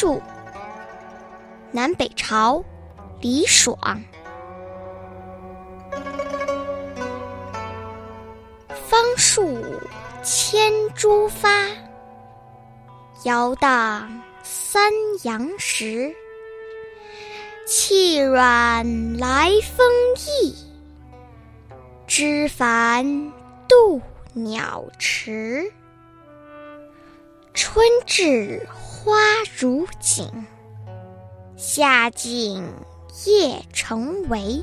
树，南北朝，李爽。方树千株发，摇荡三阳时。气软来风易，枝繁度鸟迟。春至花如锦，夏尽叶成帷。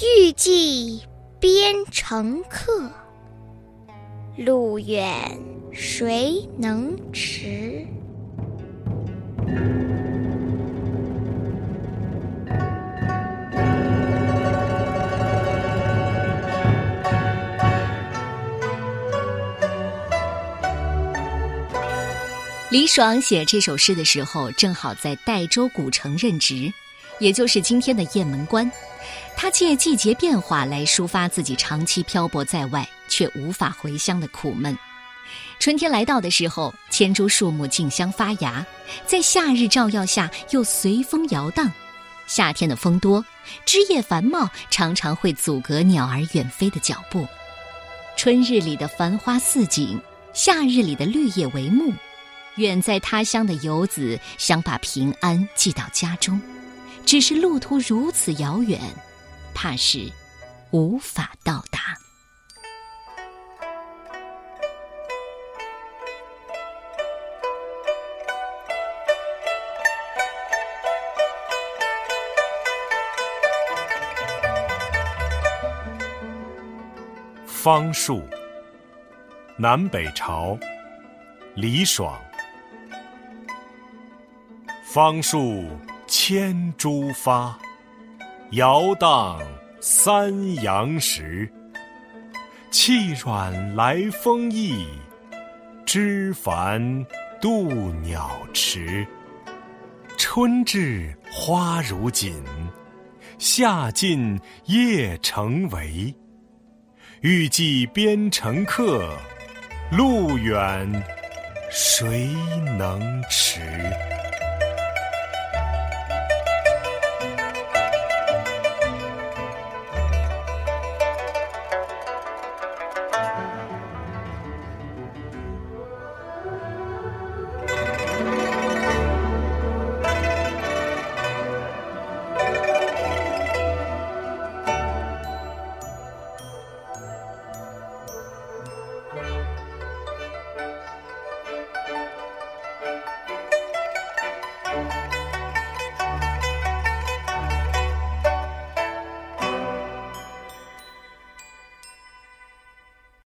欲寄边城客，路远谁能持？李爽写这首诗的时候，正好在代州古城任职，也就是今天的雁门关。他借季节变化来抒发自己长期漂泊在外却无法回乡的苦闷。春天来到的时候，千株树木竞相发芽，在夏日照耀下又随风摇荡。夏天的风多，枝叶繁茂，常常会阻隔鸟儿远飞的脚步。春日里的繁花似锦，夏日里的绿叶为幕。远在他乡的游子想把平安寄到家中，只是路途如此遥远，怕是无法到达。方树，南北朝，李爽。方树千株发，摇荡三阳时。气软来风易，枝繁度鸟迟。春至花如锦，夏尽叶成围。欲寄边城客，路远谁能持？